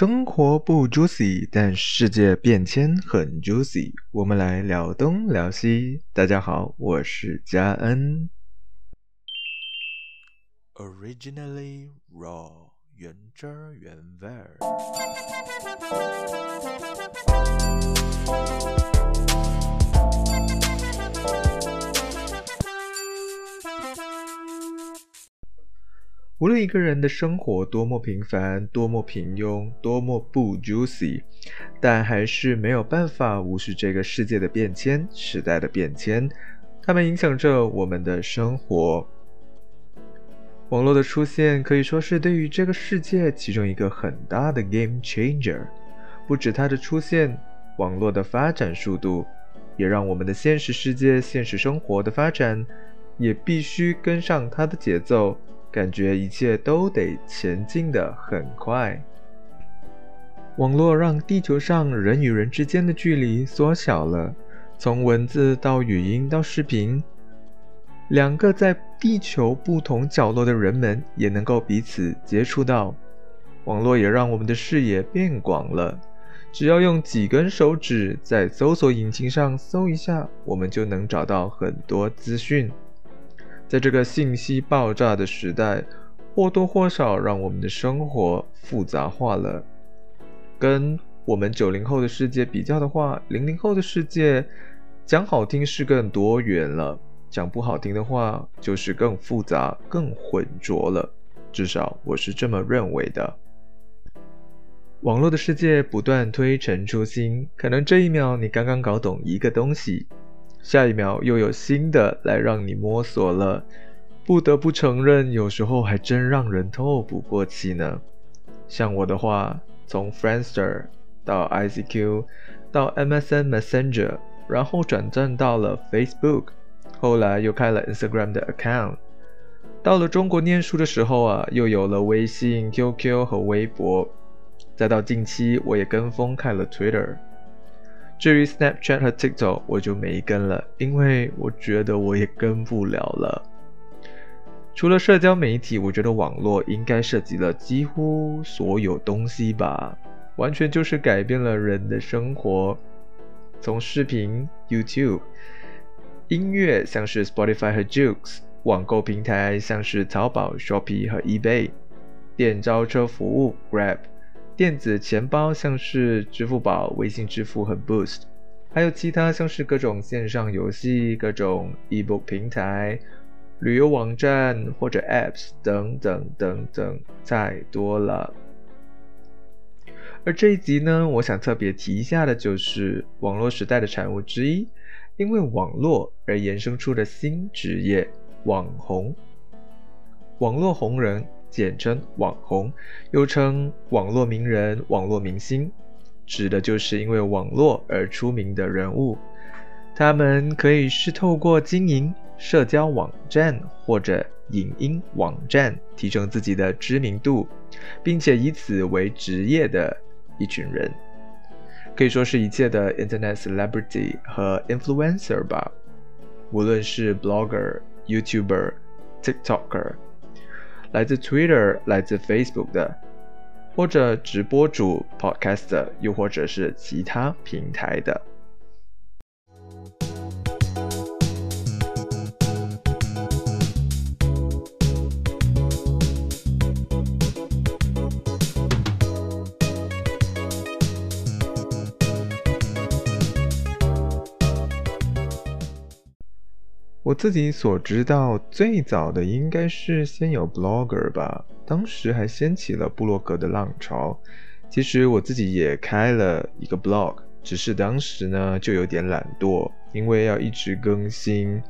生活不 juicy，但世界变迁很 juicy。我们来聊东聊西。大家好，我是佳恩。Originally raw，原汁原味儿。无论一个人的生活多么平凡、多么平庸、多么不 juicy，但还是没有办法无视这个世界的变迁、时代的变迁，它们影响着我们的生活。网络的出现可以说是对于这个世界其中一个很大的 game changer。不止它的出现，网络的发展速度也让我们的现实世界、现实生活的发展也必须跟上它的节奏。感觉一切都得前进的很快。网络让地球上人与人之间的距离缩小了，从文字到语音到视频，两个在地球不同角落的人们也能够彼此接触到。网络也让我们的视野变广了，只要用几根手指在搜索引擎上搜一下，我们就能找到很多资讯。在这个信息爆炸的时代，或多或少让我们的生活复杂化了。跟我们九零后的世界比较的话，零零后的世界讲好听是更多元了，讲不好听的话就是更复杂、更浑浊了。至少我是这么认为的。网络的世界不断推陈出新，可能这一秒你刚刚搞懂一个东西。下一秒又有新的来让你摸索了，不得不承认，有时候还真让人透不过气呢。像我的话，从 Friendster 到 ICQ，到 MSN Messenger，然后转战到了 Facebook，后来又开了 Instagram 的 account。到了中国念书的时候啊，又有了微信、QQ 和微博，再到近期我也跟风开了 Twitter。至于 Snapchat 和 TikTok，我就没跟了，因为我觉得我也跟不了了。除了社交媒体，我觉得网络应该涉及了几乎所有东西吧，完全就是改变了人的生活。从视频 YouTube、音乐像是 Spotify 和 j u k e s、网购平台像是淘宝、Shopee 和 eBay、电召车服务 Grab。电子钱包像是支付宝、微信支付和 Boost，还有其他像是各种线上游戏、各种 ebook 平台、旅游网站或者 apps 等等等等，太多了。而这一集呢，我想特别提一下的就是网络时代的产物之一，因为网络而衍生出的新职业——网红、网络红人。简称网红，又称网络名人、网络明星，指的就是因为网络而出名的人物。他们可以是透过经营社交网站或者影音网站提升自己的知名度，并且以此为职业的一群人，可以说是一切的 Internet celebrity 和 influencer 吧。无论是 blogger、YouTuber、TikToker。来自 Twitter、来自 Facebook 的，或者直播主、Podcast，又或者是其他平台的。自己所知道，最早的应该是先有 blogger 吧，当时还掀起了布洛格的浪潮。其实我自己也开了一个 blog，只是当时呢就有点懒惰，因为要一直更新，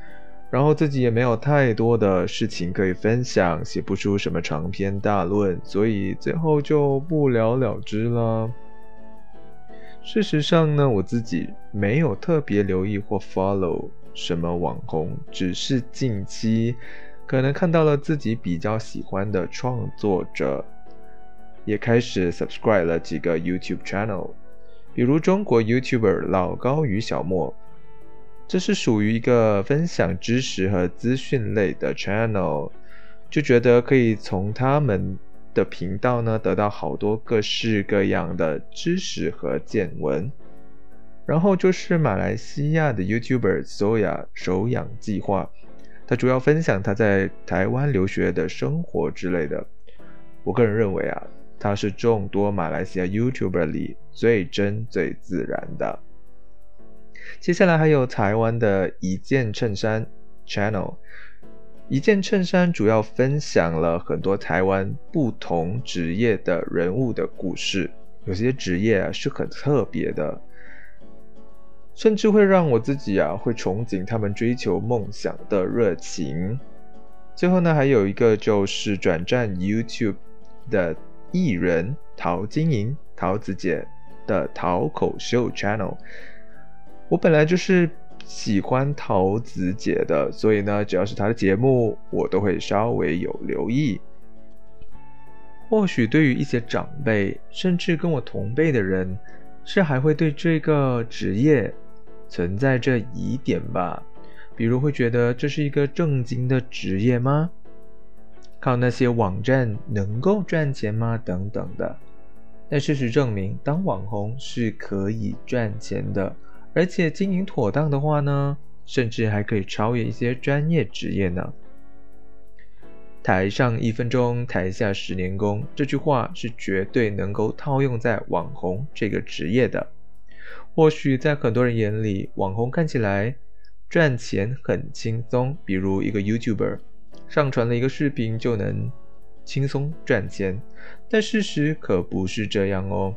然后自己也没有太多的事情可以分享，写不出什么长篇大论，所以最后就不了了之了。事实上呢，我自己没有特别留意或 follow。什么网红？只是近期可能看到了自己比较喜欢的创作者，也开始 subscribe 了几个 YouTube channel，比如中国 YouTuber 老高与小莫，这是属于一个分享知识和资讯类的 channel，就觉得可以从他们的频道呢，得到好多各式各样的知识和见闻。然后就是马来西亚的 YouTuber Soya 手养计划，他主要分享他在台湾留学的生活之类的。我个人认为啊，他是众多马来西亚 YouTuber 里最真最自然的。接下来还有台湾的一件衬衫 Channel。一件衬衫主要分享了很多台湾不同职业的人物的故事，有些职业啊是很特别的，甚至会让我自己啊会憧憬他们追求梦想的热情。最后呢，还有一个就是转战 YouTube 的艺人陶晶莹、桃子姐的桃口秀 Channel。我本来就是。喜欢桃子姐的，所以呢，只要是她的节目，我都会稍微有留意。或许对于一些长辈，甚至跟我同辈的人，是还会对这个职业存在着疑点吧。比如会觉得这是一个正经的职业吗？靠那些网站能够赚钱吗？等等的。但事实证明，当网红是可以赚钱的。而且经营妥当的话呢，甚至还可以超越一些专业职业呢。台上一分钟，台下十年功，这句话是绝对能够套用在网红这个职业的。或许在很多人眼里，网红看起来赚钱很轻松，比如一个 YouTuber 上传了一个视频就能轻松赚钱，但事实可不是这样哦。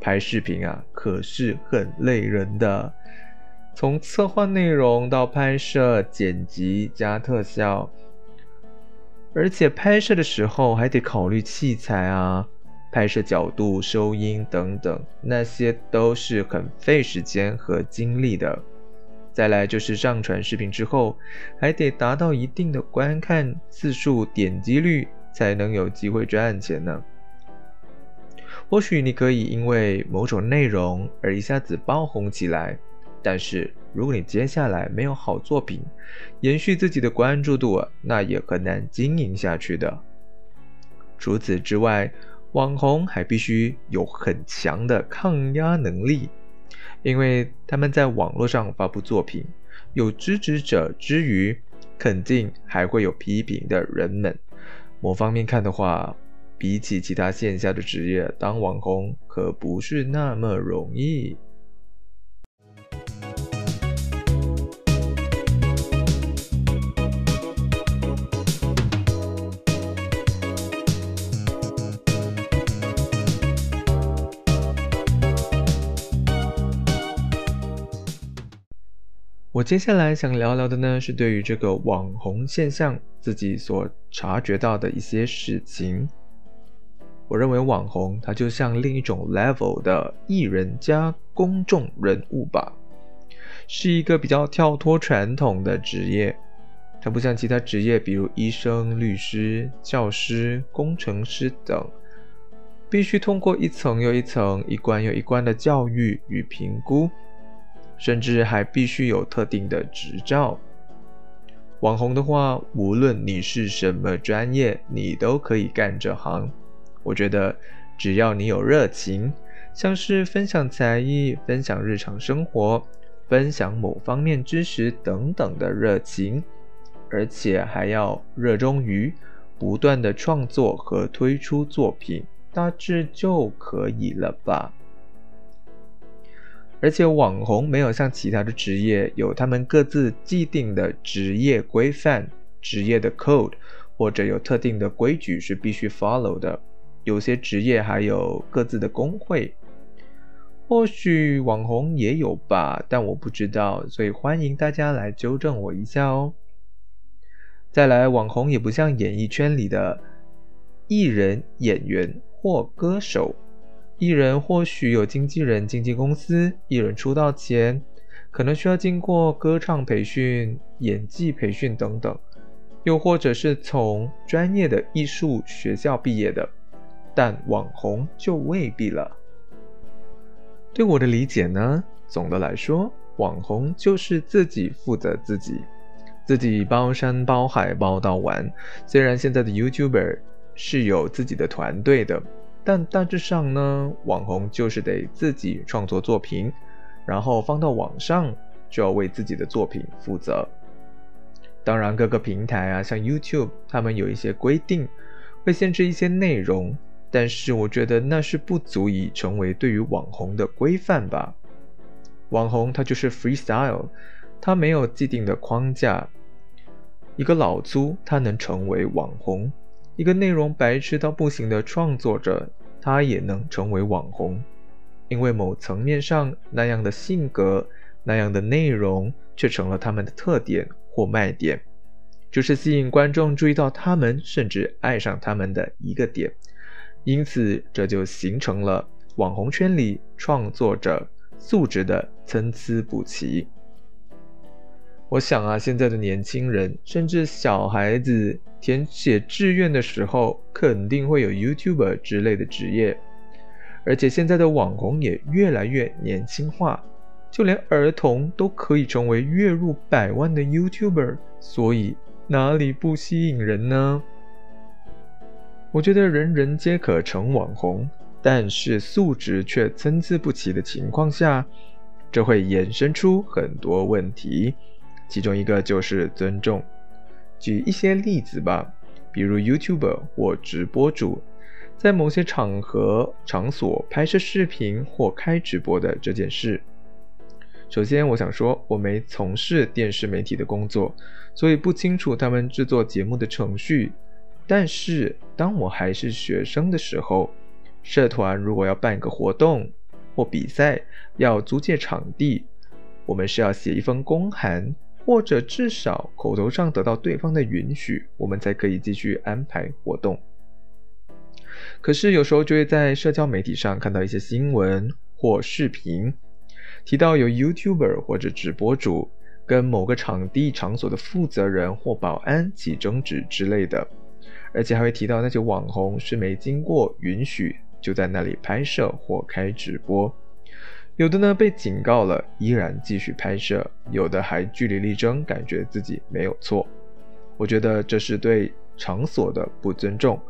拍视频啊，可是很累人的。从策划内容到拍摄、剪辑加特效，而且拍摄的时候还得考虑器材啊、拍摄角度、收音等等，那些都是很费时间和精力的。再来就是上传视频之后，还得达到一定的观看次数、点击率，才能有机会赚钱呢。或许你可以因为某种内容而一下子爆红起来，但是如果你接下来没有好作品，延续自己的关注度，那也很难经营下去的。除此之外，网红还必须有很强的抗压能力，因为他们在网络上发布作品，有支持者之余，肯定还会有批评的人们。某方面看的话，比起其他线下的职业，当网红可不是那么容易。我接下来想聊聊的呢，是对于这个网红现象自己所察觉到的一些事情。我认为网红他就像另一种 level 的艺人加公众人物吧，是一个比较跳脱传统的职业。它不像其他职业，比如医生、律师、教师、工程师等，必须通过一层又一层、一关又一关的教育与评估，甚至还必须有特定的执照。网红的话，无论你是什么专业，你都可以干这行。我觉得，只要你有热情，像是分享才艺、分享日常生活、分享某方面知识等等的热情，而且还要热衷于不断的创作和推出作品，大致就可以了吧。而且网红没有像其他的职业有他们各自既定的职业规范、职业的 code，或者有特定的规矩是必须 follow 的。有些职业还有各自的工会，或许网红也有吧，但我不知道，所以欢迎大家来纠正我一下哦。再来，网红也不像演艺圈里的艺人、演员或歌手，艺人或许有经纪人、经纪公司，艺人出道前可能需要经过歌唱培训、演技培训等等，又或者是从专业的艺术学校毕业的。但网红就未必了。对我的理解呢，总的来说，网红就是自己负责自己，自己包山包海包到完。虽然现在的 YouTuber 是有自己的团队的，但大致上呢，网红就是得自己创作作品，然后放到网上就要为自己的作品负责。当然，各个平台啊，像 YouTube，他们有一些规定，会限制一些内容，但是我觉得那是不足以成为对于网红的规范吧。网红他就是 freestyle，他没有既定的框架。一个老粗他能成为网红，一个内容白痴到不行的创作者，他也能成为网红，因为某层面上那样的性格、那样的内容却成了他们的特点或卖点，就是吸引观众注意到他们，甚至爱上他们的一个点。因此，这就形成了网红圈里创作者。素质的参差不齐。我想啊，现在的年轻人，甚至小孩子填写志愿的时候，肯定会有 YouTuber 之类的职业。而且现在的网红也越来越年轻化，就连儿童都可以成为月入百万的 YouTuber，所以哪里不吸引人呢？我觉得人人皆可成网红。但是素质却参差不齐的情况下，这会衍生出很多问题，其中一个就是尊重。举一些例子吧，比如 YouTuber 或直播主，在某些场合场所拍摄视频或开直播的这件事。首先，我想说，我没从事电视媒体的工作，所以不清楚他们制作节目的程序。但是，当我还是学生的时候，社团如果要办一个活动或比赛，要租借场地，我们是要写一封公函，或者至少口头上得到对方的允许，我们才可以继续安排活动。可是有时候就会在社交媒体上看到一些新闻或视频，提到有 YouTuber 或者直播主跟某个场地场所的负责人或保安起争执之类的，而且还会提到那些网红是没经过允许。就在那里拍摄或开直播，有的呢被警告了，依然继续拍摄；有的还据理力争，感觉自己没有错。我觉得这是对场所的不尊重。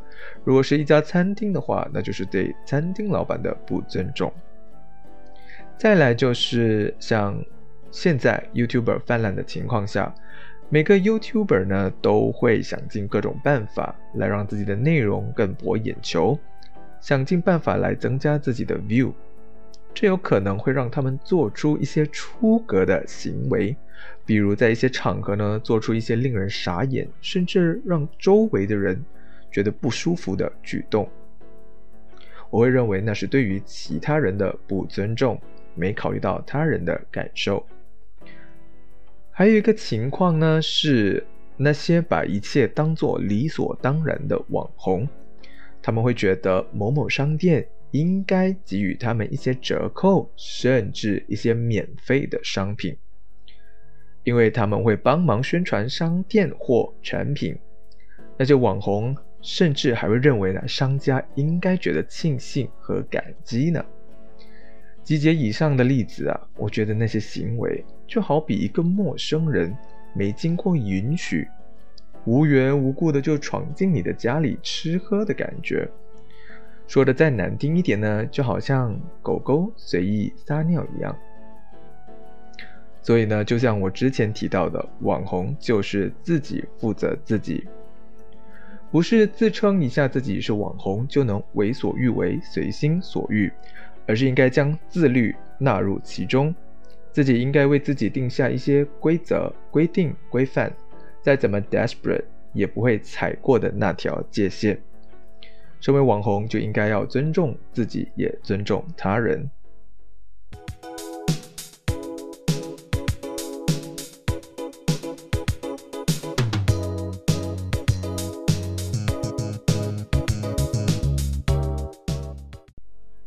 如果是一家餐厅的话，那就是对餐厅老板的不尊重。再来就是像现在 YouTuber 泛滥的情况下，每个 YouTuber 呢都会想尽各种办法来让自己的内容更博眼球。想尽办法来增加自己的 view，这有可能会让他们做出一些出格的行为，比如在一些场合呢做出一些令人傻眼，甚至让周围的人觉得不舒服的举动。我会认为那是对于其他人的不尊重，没考虑到他人的感受。还有一个情况呢，是那些把一切当做理所当然的网红。他们会觉得某某商店应该给予他们一些折扣，甚至一些免费的商品，因为他们会帮忙宣传商店或产品。那些网红甚至还会认为呢，商家应该觉得庆幸和感激呢。集结以上的例子啊，我觉得那些行为就好比一个陌生人没经过允许。无缘无故的就闯进你的家里吃喝的感觉，说的再难听一点呢，就好像狗狗随意撒尿一样。所以呢，就像我之前提到的，网红就是自己负责自己，不是自称一下自己是网红就能为所欲为、随心所欲，而是应该将自律纳入其中，自己应该为自己定下一些规则、规定、规范。再怎么 desperate 也不会踩过的那条界限。身为网红就应该要尊重自己，也尊重他人。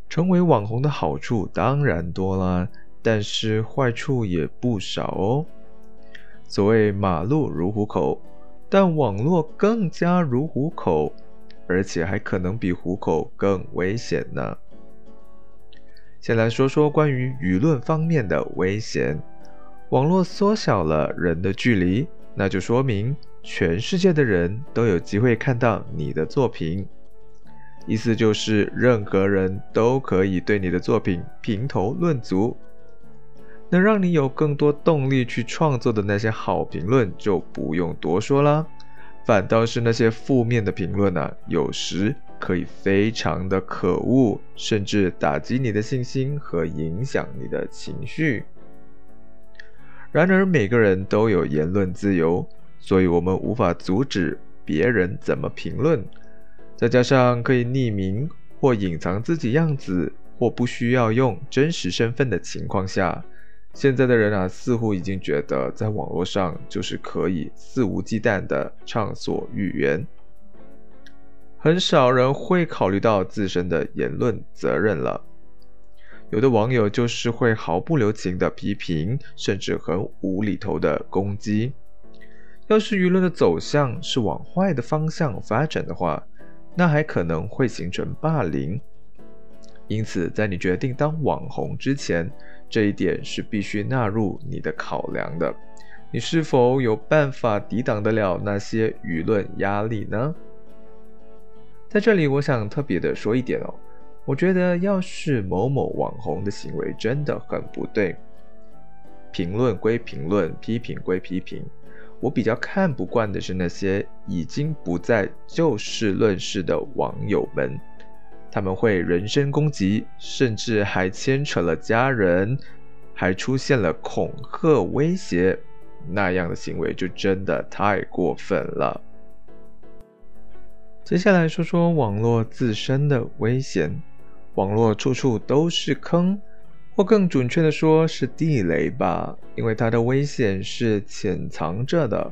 成为网红的好处当然多啦，但是坏处也不少哦。所谓马路如虎口，但网络更加如虎口，而且还可能比虎口更危险呢。先来说说关于舆论方面的危险。网络缩小了人的距离，那就说明全世界的人都有机会看到你的作品。意思就是任何人都可以对你的作品评头论足。能让你有更多动力去创作的那些好评论就不用多说了，反倒是那些负面的评论呢，有时可以非常的可恶，甚至打击你的信心和影响你的情绪。然而，每个人都有言论自由，所以我们无法阻止别人怎么评论。再加上可以匿名或隐藏自己样子，或不需要用真实身份的情况下。现在的人啊，似乎已经觉得在网络上就是可以肆无忌惮地畅所欲言，很少人会考虑到自身的言论责任了。有的网友就是会毫不留情的批评，甚至很无厘头的攻击。要是舆论的走向是往坏的方向发展的话，那还可能会形成霸凌。因此，在你决定当网红之前，这一点是必须纳入你的考量的。你是否有办法抵挡得了那些舆论压力呢？在这里，我想特别的说一点哦，我觉得要是某某网红的行为真的很不对，评论归评论，批评归批评，我比较看不惯的是那些已经不再就事论事的网友们。他们会人身攻击，甚至还牵扯了家人，还出现了恐吓威胁，那样的行为就真的太过分了。接下来说说网络自身的危险，网络处处都是坑，或更准确的说是地雷吧，因为它的危险是潜藏着的。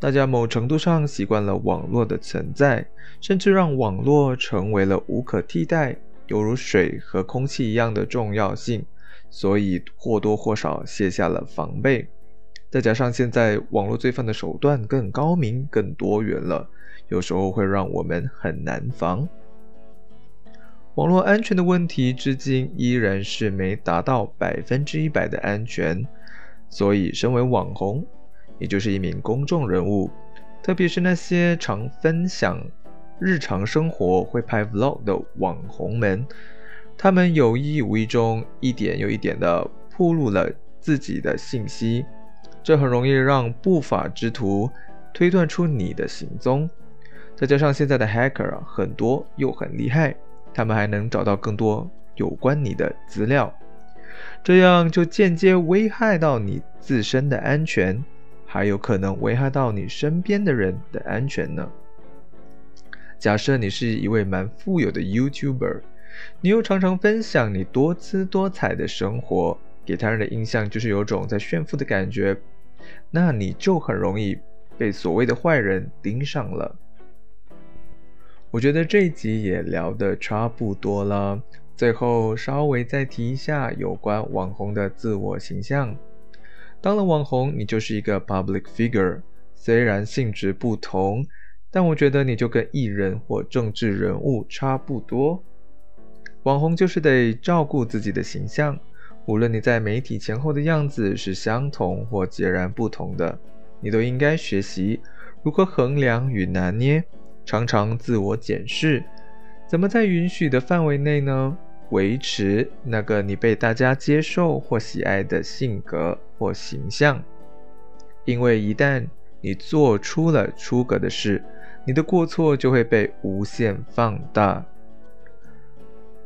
大家某程度上习惯了网络的存在，甚至让网络成为了无可替代，犹如水和空气一样的重要性，所以或多或少卸下了防备。再加上现在网络罪犯的手段更高明、更多元了，有时候会让我们很难防。网络安全的问题至今依然是没达到百分之一百的安全，所以身为网红。也就是一名公众人物，特别是那些常分享日常生活、会拍 vlog 的网红们，他们有意无意中一点又一点的暴露了自己的信息，这很容易让不法之徒推断出你的行踪。再加上现在的 hacker 很多又很厉害，他们还能找到更多有关你的资料，这样就间接危害到你自身的安全。还有可能危害到你身边的人的安全呢。假设你是一位蛮富有的 YouTuber，你又常常分享你多姿多彩的生活，给他人的印象就是有种在炫富的感觉，那你就很容易被所谓的坏人盯上了。我觉得这一集也聊得差不多了，最后稍微再提一下有关网红的自我形象。当了网红，你就是一个 public figure。虽然性质不同，但我觉得你就跟艺人或政治人物差不多。网红就是得照顾自己的形象，无论你在媒体前后的样子是相同或截然不同的，你都应该学习如何衡量与拿捏，常常自我检视，怎么在允许的范围内呢？维持那个你被大家接受或喜爱的性格或形象，因为一旦你做出了出格的事，你的过错就会被无限放大。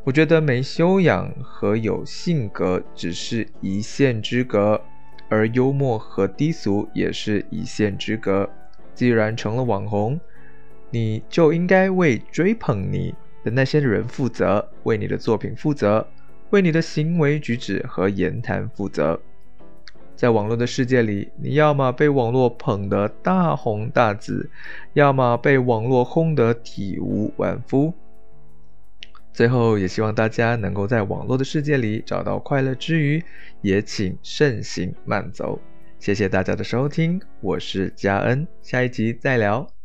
我觉得没修养和有性格只是一线之隔，而幽默和低俗也是一线之隔。既然成了网红，你就应该为追捧你。的那些人负责为你的作品负责，为你的行为举止和言谈负责。在网络的世界里，你要么被网络捧得大红大紫，要么被网络轰得体无完肤。最后，也希望大家能够在网络的世界里找到快乐之余，也请慎行慢走。谢谢大家的收听，我是嘉恩，下一集再聊。